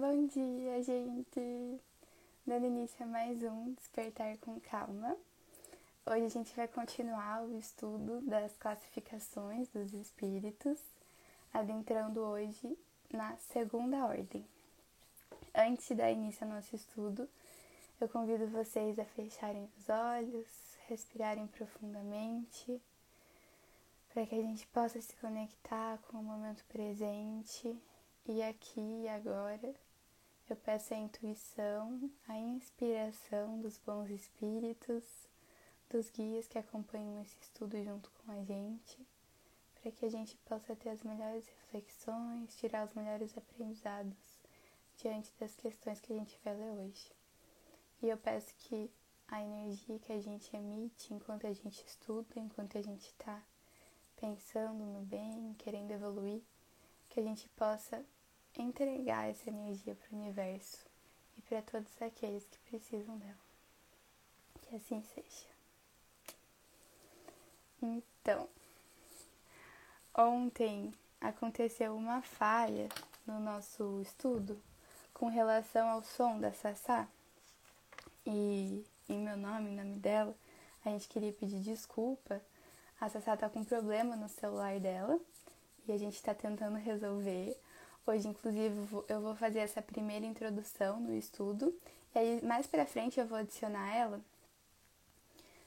Bom dia, gente! Dando início a mais um Despertar com Calma. Hoje a gente vai continuar o estudo das classificações dos espíritos, adentrando hoje na segunda ordem. Antes de dar início ao nosso estudo, eu convido vocês a fecharem os olhos, respirarem profundamente, para que a gente possa se conectar com o momento presente e aqui e agora. Eu peço a intuição, a inspiração dos bons espíritos, dos guias que acompanham esse estudo junto com a gente, para que a gente possa ter as melhores reflexões, tirar os melhores aprendizados diante das questões que a gente vai ler hoje. E eu peço que a energia que a gente emite enquanto a gente estuda, enquanto a gente está pensando no bem, querendo evoluir, que a gente possa entregar essa energia para o universo e para todos aqueles que precisam dela. Que assim seja. Então, ontem aconteceu uma falha no nosso estudo com relação ao som da Sassá. E em meu nome, em nome dela, a gente queria pedir desculpa a Sassá tá com um problema no celular dela e a gente está tentando resolver. Hoje, inclusive, eu vou fazer essa primeira introdução no estudo e aí mais pra frente eu vou adicionar ela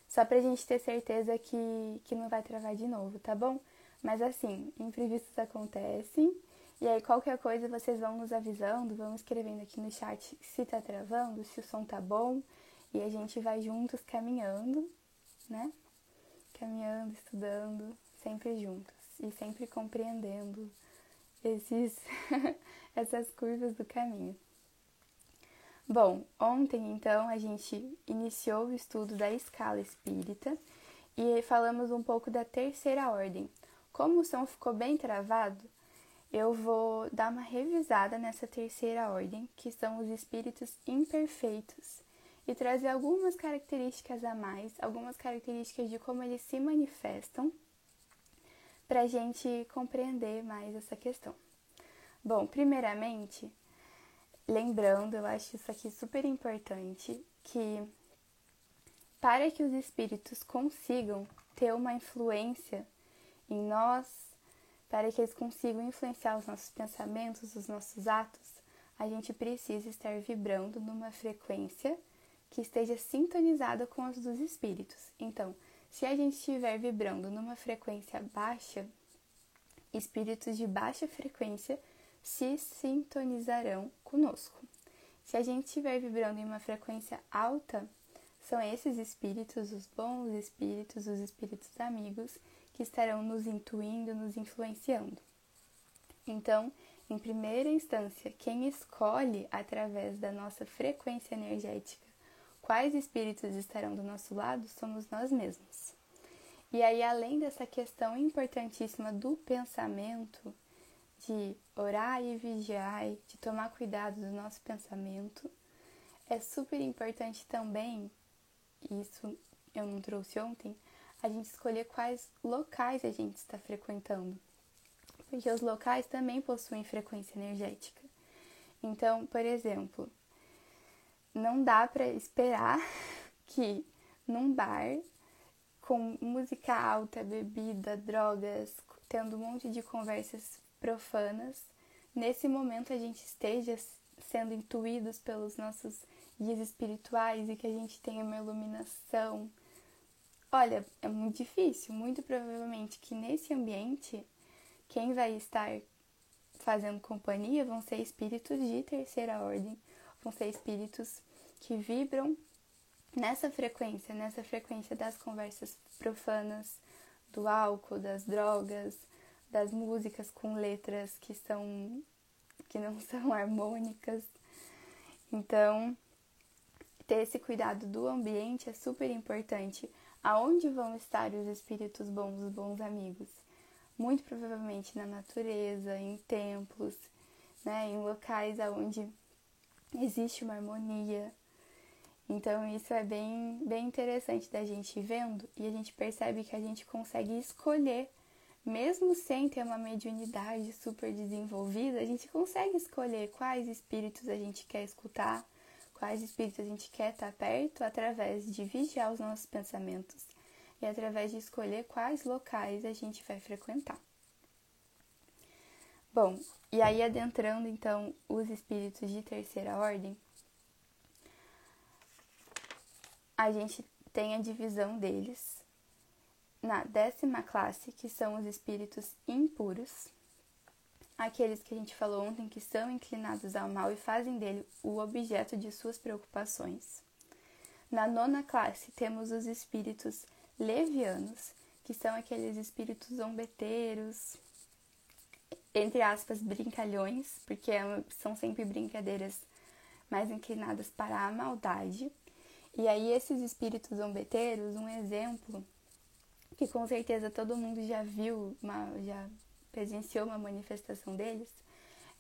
só pra gente ter certeza que, que não vai travar de novo, tá bom? Mas assim, imprevistos acontecem e aí qualquer coisa vocês vão nos avisando, vão escrevendo aqui no chat se tá travando, se o som tá bom e a gente vai juntos caminhando, né? caminhando, estudando, sempre juntos e sempre compreendendo esses, essas curvas do caminho. Bom, ontem então a gente iniciou o estudo da escala espírita e falamos um pouco da terceira ordem. Como o som ficou bem travado, eu vou dar uma revisada nessa terceira ordem, que são os espíritos imperfeitos, e trazer algumas características a mais, algumas características de como eles se manifestam, para a gente compreender mais essa questão. Bom, primeiramente, lembrando, eu acho isso aqui super importante, que para que os espíritos consigam ter uma influência em nós, para que eles consigam influenciar os nossos pensamentos, os nossos atos, a gente precisa estar vibrando numa frequência que esteja sintonizada com as dos espíritos. Então, se a gente estiver vibrando numa frequência baixa, espíritos de baixa frequência se sintonizarão conosco. Se a gente estiver vibrando em uma frequência alta, são esses espíritos, os bons espíritos, os espíritos amigos, que estarão nos intuindo, nos influenciando. Então, em primeira instância, quem escolhe através da nossa frequência energética quais espíritos estarão do nosso lado somos nós mesmos. E aí, além dessa questão importantíssima do pensamento, de orar e vigiar, de tomar cuidado do nosso pensamento, é super importante também, isso eu não trouxe ontem, a gente escolher quais locais a gente está frequentando. Porque os locais também possuem frequência energética. Então, por exemplo, não dá para esperar que num bar com música alta, bebida, drogas, tendo um monte de conversas profanas, nesse momento a gente esteja sendo intuídos pelos nossos guias espirituais e que a gente tenha uma iluminação. Olha, é muito difícil, muito provavelmente que nesse ambiente quem vai estar fazendo companhia vão ser espíritos de terceira ordem vão ser espíritos que vibram nessa frequência, nessa frequência das conversas profanas, do álcool, das drogas, das músicas com letras que são que não são harmônicas. Então, ter esse cuidado do ambiente é super importante. Aonde vão estar os espíritos bons, os bons amigos? Muito provavelmente na natureza, em templos, né, em locais aonde existe uma harmonia. Então isso é bem, bem interessante da gente vendo e a gente percebe que a gente consegue escolher mesmo sem ter uma mediunidade super desenvolvida, a gente consegue escolher quais espíritos a gente quer escutar, quais espíritos a gente quer estar perto, através de vigiar os nossos pensamentos e através de escolher quais locais a gente vai frequentar. Bom, e aí adentrando então os espíritos de terceira ordem, a gente tem a divisão deles na décima classe, que são os espíritos impuros, aqueles que a gente falou ontem que são inclinados ao mal e fazem dele o objeto de suas preocupações. Na nona classe, temos os espíritos levianos, que são aqueles espíritos zombeteiros, entre aspas, brincalhões, porque é são sempre brincadeiras mais inclinadas para a maldade. E aí, esses espíritos zombeteiros, um exemplo que com certeza todo mundo já viu, uma, já presenciou uma manifestação deles,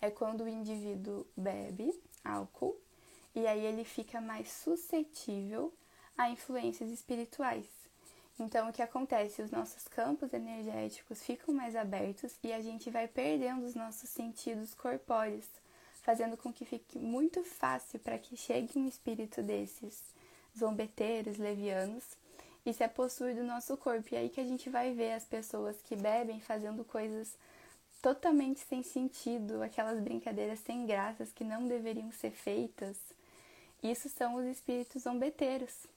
é quando o indivíduo bebe álcool e aí ele fica mais suscetível a influências espirituais. Então, o que acontece? Os nossos campos energéticos ficam mais abertos e a gente vai perdendo os nossos sentidos corpóreos, fazendo com que fique muito fácil para que chegue um espírito desses zombeteiros, levianos, e se apossui do nosso corpo. E aí que a gente vai ver as pessoas que bebem fazendo coisas totalmente sem sentido, aquelas brincadeiras sem graças que não deveriam ser feitas. Isso são os espíritos zombeteiros.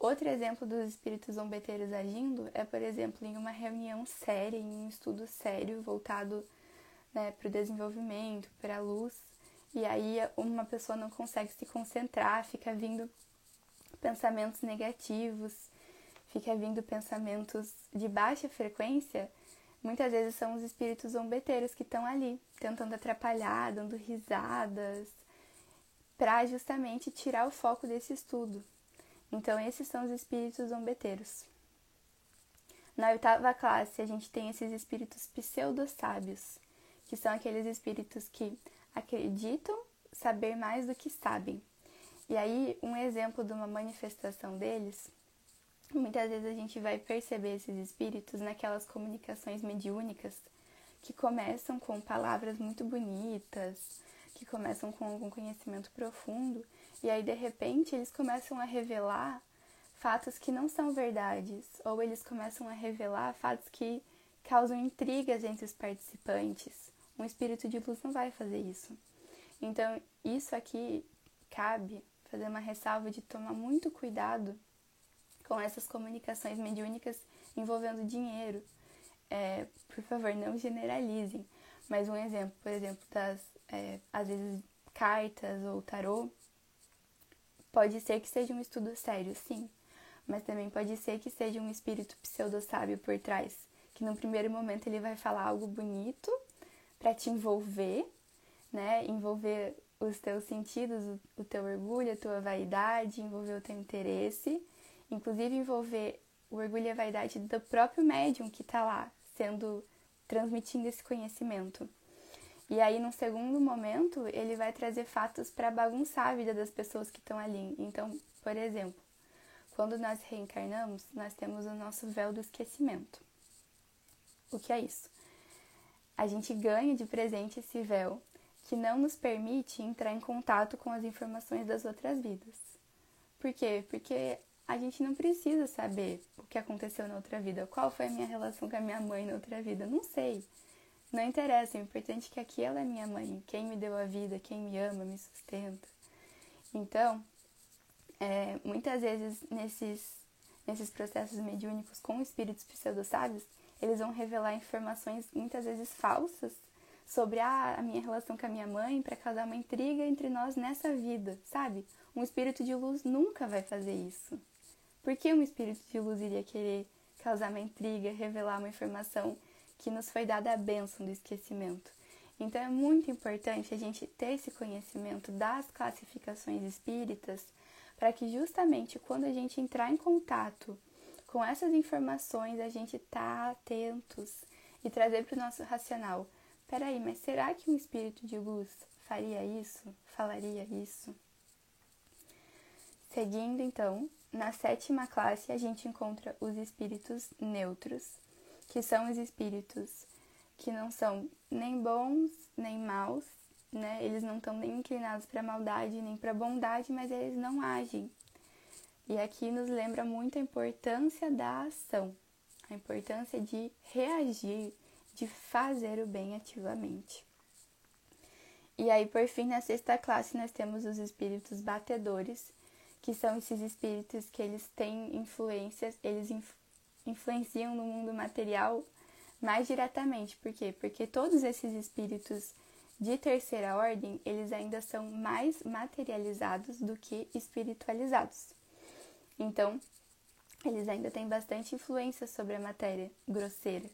Outro exemplo dos espíritos zombeteiros agindo é, por exemplo, em uma reunião séria, em um estudo sério voltado né, para o desenvolvimento, para a luz, e aí uma pessoa não consegue se concentrar, fica vindo pensamentos negativos, fica vindo pensamentos de baixa frequência, muitas vezes são os espíritos zombeteiros que estão ali, tentando atrapalhar, dando risadas, para justamente tirar o foco desse estudo. Então, esses são os espíritos zombeteiros. Na oitava classe, a gente tem esses espíritos pseudo-sábios, que são aqueles espíritos que acreditam saber mais do que sabem. E aí, um exemplo de uma manifestação deles, muitas vezes a gente vai perceber esses espíritos naquelas comunicações mediúnicas que começam com palavras muito bonitas, que começam com algum conhecimento profundo e aí, de repente, eles começam a revelar fatos que não são verdades, ou eles começam a revelar fatos que causam intrigas entre os participantes. Um espírito de luz não vai fazer isso. Então, isso aqui cabe fazer uma ressalva de tomar muito cuidado com essas comunicações mediúnicas envolvendo dinheiro. É, por favor, não generalizem. Mas um exemplo, por exemplo, das, é, às vezes, cartas ou tarô, Pode ser que seja um estudo sério, sim, mas também pode ser que seja um espírito pseudo-sábio por trás, que no primeiro momento ele vai falar algo bonito para te envolver, né? Envolver os teus sentidos, o teu orgulho, a tua vaidade, envolver o teu interesse, inclusive envolver o orgulho e a vaidade do próprio médium que está lá sendo transmitindo esse conhecimento. E aí, num segundo momento, ele vai trazer fatos para bagunçar a vida das pessoas que estão ali. Então, por exemplo, quando nós reencarnamos, nós temos o nosso véu do esquecimento. O que é isso? A gente ganha de presente esse véu que não nos permite entrar em contato com as informações das outras vidas. Por quê? Porque a gente não precisa saber o que aconteceu na outra vida, qual foi a minha relação com a minha mãe na outra vida, não sei. Não interessa, o importante é que aqui ela é minha mãe, quem me deu a vida, quem me ama, me sustenta. Então, é, muitas vezes nesses, nesses processos mediúnicos com espíritos pseudo-sábios, eles vão revelar informações muitas vezes falsas sobre a, a minha relação com a minha mãe para causar uma intriga entre nós nessa vida, sabe? Um espírito de luz nunca vai fazer isso. Por que um espírito de luz iria querer causar uma intriga, revelar uma informação que nos foi dada a bênção do esquecimento. Então é muito importante a gente ter esse conhecimento das classificações espíritas para que justamente quando a gente entrar em contato com essas informações a gente tá atentos e trazer para o nosso racional. Peraí, mas será que um espírito de luz faria isso? Falaria isso? Seguindo então, na sétima classe a gente encontra os espíritos neutros, que são os espíritos que não são nem bons nem maus, né? Eles não estão nem inclinados para maldade nem para bondade, mas eles não agem. E aqui nos lembra muito a importância da ação, a importância de reagir, de fazer o bem ativamente. E aí, por fim, na sexta classe, nós temos os espíritos batedores, que são esses espíritos que eles têm influências, eles influenciam no mundo material mais diretamente. Por quê? Porque todos esses espíritos de terceira ordem, eles ainda são mais materializados do que espiritualizados. Então, eles ainda têm bastante influência sobre a matéria grosseira.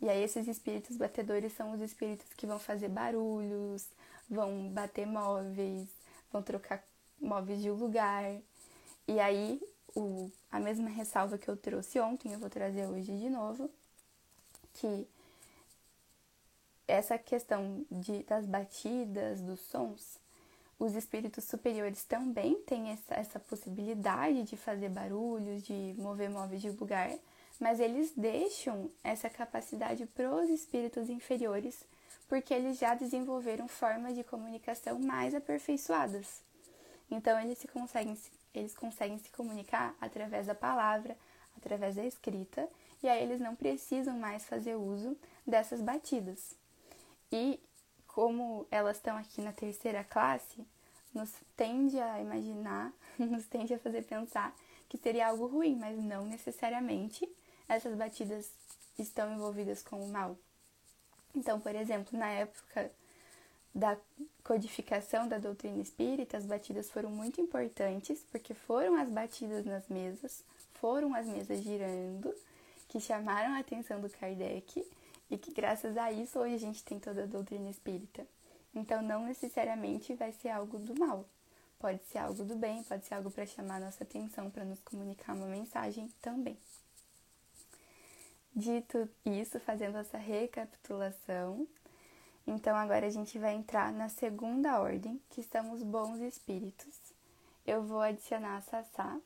E aí esses espíritos batedores são os espíritos que vão fazer barulhos, vão bater móveis, vão trocar móveis de lugar. E aí, o, a mesma ressalva que eu trouxe ontem, eu vou trazer hoje de novo, que essa questão de, das batidas, dos sons, os espíritos superiores também têm essa, essa possibilidade de fazer barulhos, de mover móveis de lugar, mas eles deixam essa capacidade para os espíritos inferiores porque eles já desenvolveram formas de comunicação mais aperfeiçoadas. Então eles se conseguem eles conseguem se comunicar através da palavra, através da escrita, e aí eles não precisam mais fazer uso dessas batidas. E como elas estão aqui na terceira classe, nos tende a imaginar, nos tende a fazer pensar que seria algo ruim, mas não necessariamente essas batidas estão envolvidas com o mal. Então, por exemplo, na época da codificação da doutrina espírita, as batidas foram muito importantes, porque foram as batidas nas mesas, foram as mesas girando, que chamaram a atenção do Kardec e que graças a isso hoje a gente tem toda a doutrina espírita. Então, não necessariamente vai ser algo do mal. Pode ser algo do bem, pode ser algo para chamar nossa atenção, para nos comunicar uma mensagem também. Dito isso, fazendo essa recapitulação, então agora a gente vai entrar na segunda ordem, que são os bons espíritos. Eu vou adicionar a Sassá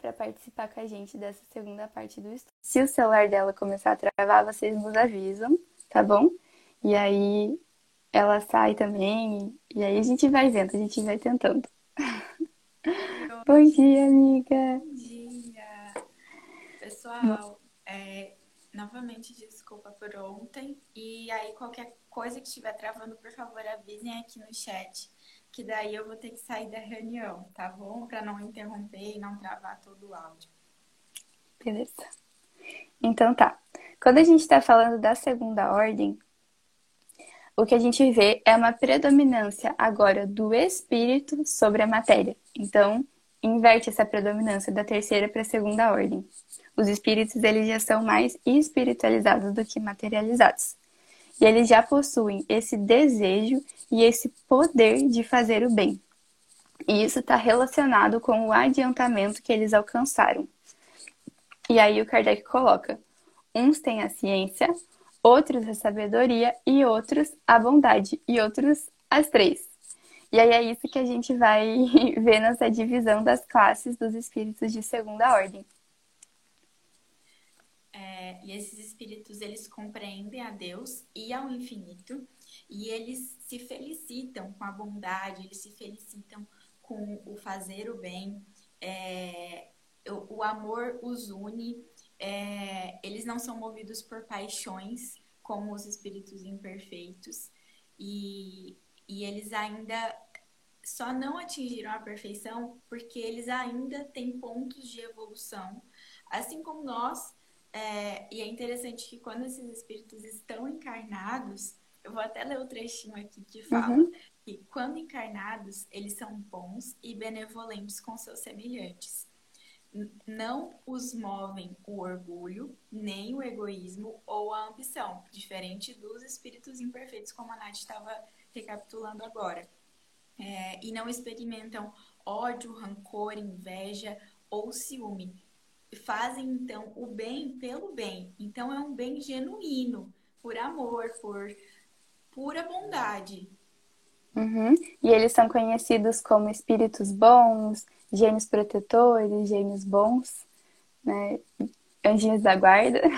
para participar com a gente dessa segunda parte do estudo. Se o celular dela começar a travar, vocês nos avisam, tá bom? E aí ela sai também, e aí a gente vai vendo, a gente vai tentando. Bom dia, amiga! Bom dia! Pessoal, é, novamente, desculpa por ontem. E aí, qualquer coisa que estiver travando, por favor, avisem aqui no chat. Que daí eu vou ter que sair da reunião, tá bom? Para não interromper e não travar todo o áudio. Beleza. Então tá. Quando a gente está falando da segunda ordem, o que a gente vê é uma predominância agora do espírito sobre a matéria. Então, inverte essa predominância da terceira para a segunda ordem. Os espíritos eles já são mais espiritualizados do que materializados. E eles já possuem esse desejo e esse poder de fazer o bem. E isso está relacionado com o adiantamento que eles alcançaram. E aí o Kardec coloca: uns têm a ciência, outros a sabedoria e outros a bondade, e outros as três. E aí é isso que a gente vai ver nessa divisão das classes dos espíritos de segunda ordem. E esses espíritos, eles compreendem a Deus e ao infinito, e eles se felicitam com a bondade, eles se felicitam com o fazer o bem, é, o, o, amor os une, é, eles não são movidos por paixões, como os espíritos imperfeitos, e, e eles ainda só não atingiram a perfeição porque eles ainda têm pontos de evolução, assim como nós é, e é interessante que quando esses espíritos estão encarnados, eu vou até ler o trechinho aqui que fala uhum. que quando encarnados, eles são bons e benevolentes com seus semelhantes. Não os movem o orgulho, nem o egoísmo ou a ambição, diferente dos espíritos imperfeitos, como a Nath estava recapitulando agora. É, e não experimentam ódio, rancor, inveja ou ciúme, fazem então o bem pelo bem. Então é um bem genuíno, por amor, por pura bondade. Uhum. E eles são conhecidos como espíritos bons, gênios protetores, gênios bons, né? Anjinhos da guarda.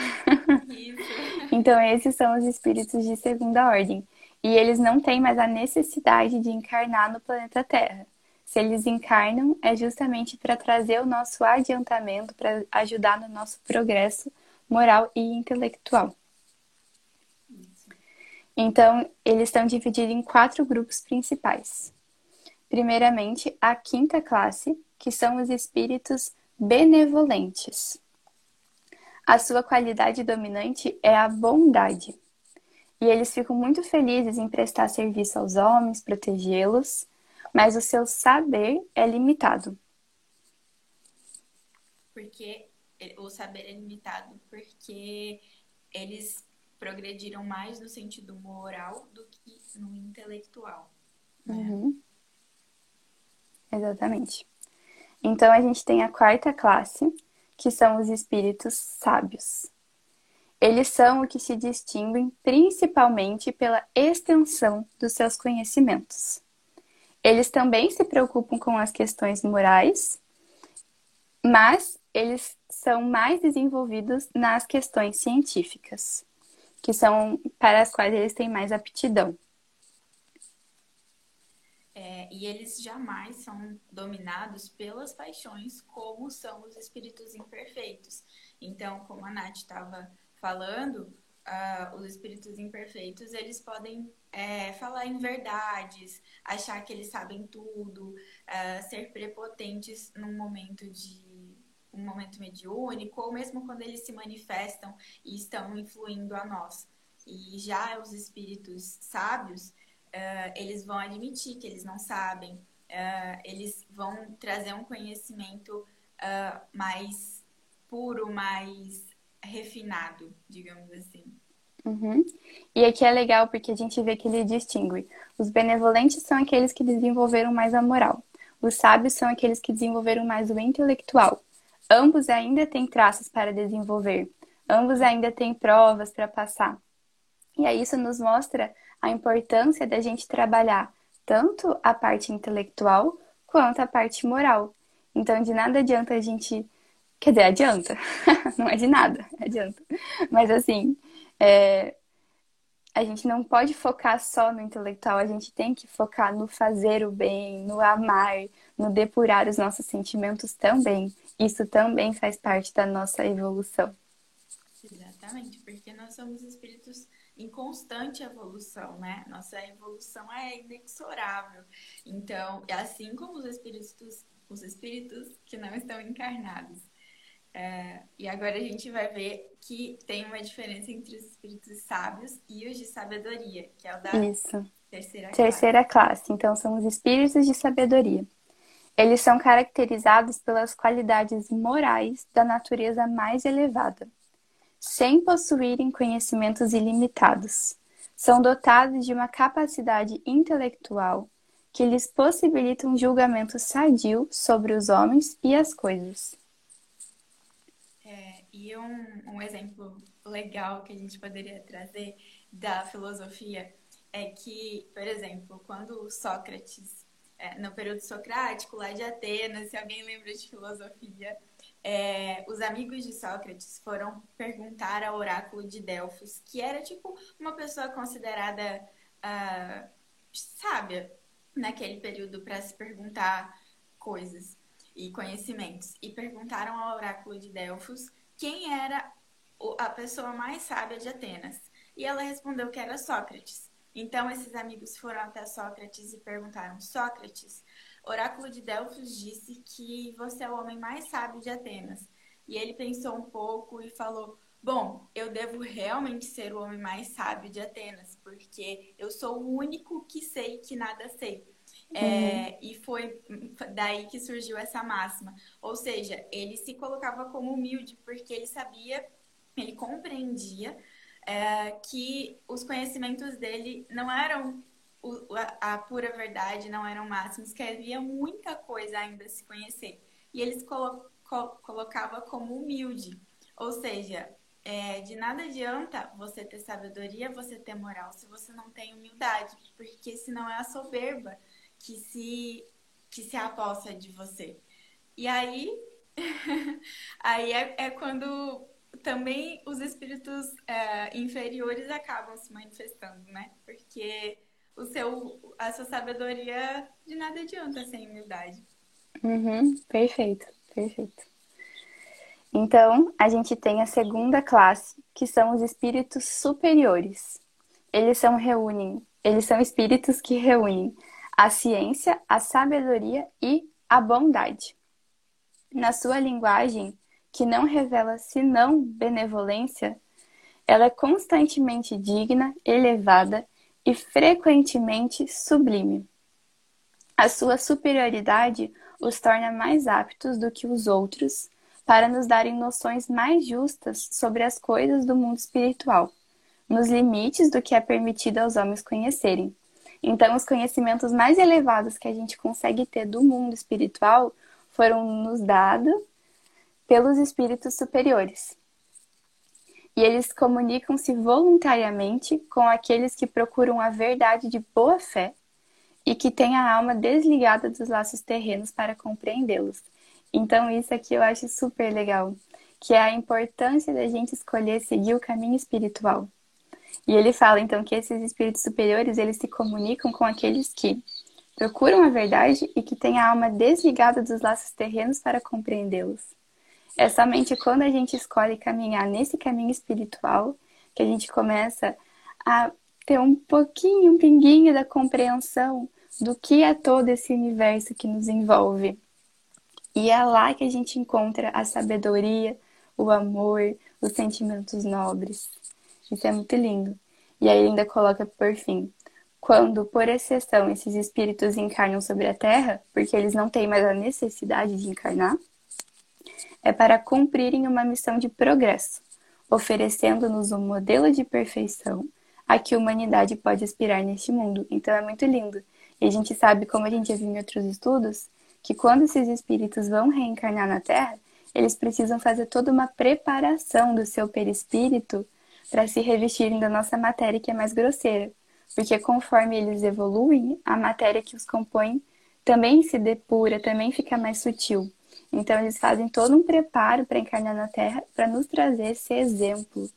Então, esses são os espíritos de segunda ordem. E eles não têm mais a necessidade de encarnar no planeta Terra. Se eles encarnam, é justamente para trazer o nosso adiantamento, para ajudar no nosso progresso moral e intelectual. Então, eles estão divididos em quatro grupos principais. Primeiramente, a quinta classe, que são os espíritos benevolentes. A sua qualidade dominante é a bondade. E eles ficam muito felizes em prestar serviço aos homens, protegê-los, mas o seu saber é limitado. Porque o saber é limitado porque eles progrediram mais no sentido moral do que no intelectual. Né? Uhum. Exatamente. Então a gente tem a quarta classe, que são os espíritos sábios. Eles são o que se distinguem principalmente pela extensão dos seus conhecimentos. Eles também se preocupam com as questões morais, mas eles são mais desenvolvidos nas questões científicas, que são para as quais eles têm mais aptidão. É, e eles jamais são dominados pelas paixões, como são os espíritos imperfeitos. Então, como a Nath estava falando, uh, os espíritos imperfeitos eles podem é, falar em verdades, achar que eles sabem tudo, uh, ser prepotentes num momento de um momento mediúnico, ou mesmo quando eles se manifestam e estão influindo a nós. E já os espíritos sábios, uh, eles vão admitir que eles não sabem, uh, eles vão trazer um conhecimento uh, mais puro, mais refinado, digamos assim. Uhum. E aqui é legal porque a gente vê que ele distingue. Os benevolentes são aqueles que desenvolveram mais a moral. Os sábios são aqueles que desenvolveram mais o intelectual. Ambos ainda têm traços para desenvolver. Ambos ainda têm provas para passar. E aí isso nos mostra a importância da gente trabalhar tanto a parte intelectual quanto a parte moral. Então, de nada adianta a gente. Quer dizer, adianta. não é de nada, adianta. Mas assim, é... a gente não pode focar só no intelectual, a gente tem que focar no fazer o bem, no amar, no depurar os nossos sentimentos também. Isso também faz parte da nossa evolução. Exatamente, porque nós somos espíritos em constante evolução, né? Nossa evolução é inexorável. Então, assim como os espíritos, os espíritos que não estão encarnados. É, e agora a gente vai ver que tem uma diferença entre os espíritos sábios e os de sabedoria, que é o da Isso. terceira classe. Terceira classe. Então, são os espíritos de sabedoria. Eles são caracterizados pelas qualidades morais da natureza mais elevada sem possuírem conhecimentos ilimitados. São dotados de uma capacidade intelectual que lhes possibilita um julgamento sadio sobre os homens e as coisas. É, e um, um exemplo legal que a gente poderia trazer da filosofia é que, por exemplo, quando Sócrates, é, no período socrático, lá de Atenas, se alguém lembra de filosofia, é, os amigos de Sócrates foram perguntar ao oráculo de Delfos, que era tipo uma pessoa considerada uh, sábia naquele período para se perguntar coisas e conhecimentos. E perguntaram ao oráculo de Delfos quem era a pessoa mais sábia de Atenas. E ela respondeu que era Sócrates. Então esses amigos foram até Sócrates e perguntaram: Sócrates, Oráculo de Delfos disse que você é o homem mais sábio de Atenas. E ele pensou um pouco e falou: Bom, eu devo realmente ser o homem mais sábio de Atenas, porque eu sou o único que sei que nada sei. É, uhum. E foi daí que surgiu essa máxima. Ou seja, ele se colocava como humilde, porque ele sabia, ele compreendia é, que os conhecimentos dele não eram o, a, a, pura verdade não eram máximos, que havia muita coisa ainda a se conhecer. E eles colo, co, colocava como humilde. Ou seja, é, de nada adianta você ter sabedoria, você ter moral, se você não tem humildade, porque senão é a soberba que se, que se aposta de você. E aí, aí é, é quando também os espíritos é, inferiores acabam se manifestando, né? Porque o seu, a sua sabedoria de nada adianta sem humildade. Uhum, perfeito, perfeito. Então, a gente tem a segunda classe, que são os espíritos superiores. Eles são reúnem, eles são espíritos que reúnem a ciência, a sabedoria e a bondade. Na sua linguagem, que não revela senão benevolência, ela é constantemente digna, elevada e frequentemente sublime. A sua superioridade os torna mais aptos do que os outros para nos darem noções mais justas sobre as coisas do mundo espiritual, nos limites do que é permitido aos homens conhecerem. Então, os conhecimentos mais elevados que a gente consegue ter do mundo espiritual foram nos dados pelos espíritos superiores. E eles comunicam-se voluntariamente com aqueles que procuram a verdade de boa fé e que têm a alma desligada dos laços terrenos para compreendê-los. Então, isso aqui eu acho super legal, que é a importância da gente escolher seguir o caminho espiritual. E ele fala então que esses espíritos superiores, eles se comunicam com aqueles que procuram a verdade e que têm a alma desligada dos laços terrenos para compreendê-los. É somente quando a gente escolhe caminhar nesse caminho espiritual que a gente começa a ter um pouquinho, um pinguinho da compreensão do que é todo esse universo que nos envolve. E é lá que a gente encontra a sabedoria, o amor, os sentimentos nobres. Isso é muito lindo. E aí ainda coloca por fim: quando, por exceção, esses espíritos encarnam sobre a Terra, porque eles não têm mais a necessidade de encarnar, é para cumprirem uma missão de progresso, oferecendo-nos um modelo de perfeição a que a humanidade pode aspirar neste mundo. Então é muito lindo. E a gente sabe, como a gente já viu em outros estudos, que quando esses espíritos vão reencarnar na Terra, eles precisam fazer toda uma preparação do seu perispírito para se revestirem da nossa matéria que é mais grosseira. Porque conforme eles evoluem, a matéria que os compõe também se depura, também fica mais sutil. Então, eles fazem todo um preparo para encarnar na Terra para nos trazer esse exemplo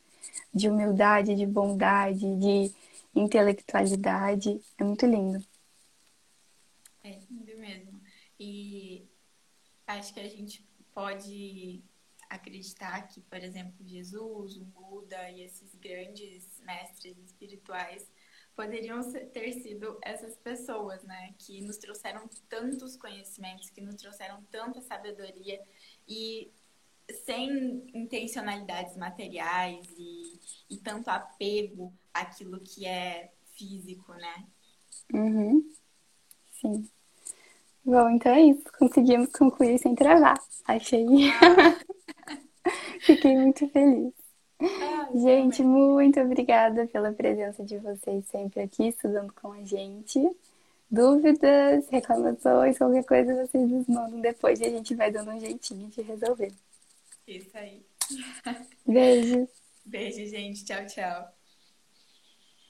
de humildade, de bondade, de intelectualidade. É muito lindo. É lindo mesmo. E acho que a gente pode acreditar que, por exemplo, Jesus, o Buda e esses grandes mestres espirituais poderiam ter sido essas pessoas, né, que nos trouxeram tantos conhecimentos, que nos trouxeram tanta sabedoria e sem intencionalidades materiais e, e tanto apego àquilo que é físico, né? Uhum. Sim. Bom, então é isso. Conseguimos concluir sem travar. Achei. Fiquei muito feliz. gente, muito obrigada pela presença de vocês sempre aqui, estudando com a gente. Dúvidas, reclamações, qualquer coisa vocês nos mandam depois e a gente vai dando um jeitinho de resolver. Isso aí. Beijo. Beijo, gente. Tchau, tchau.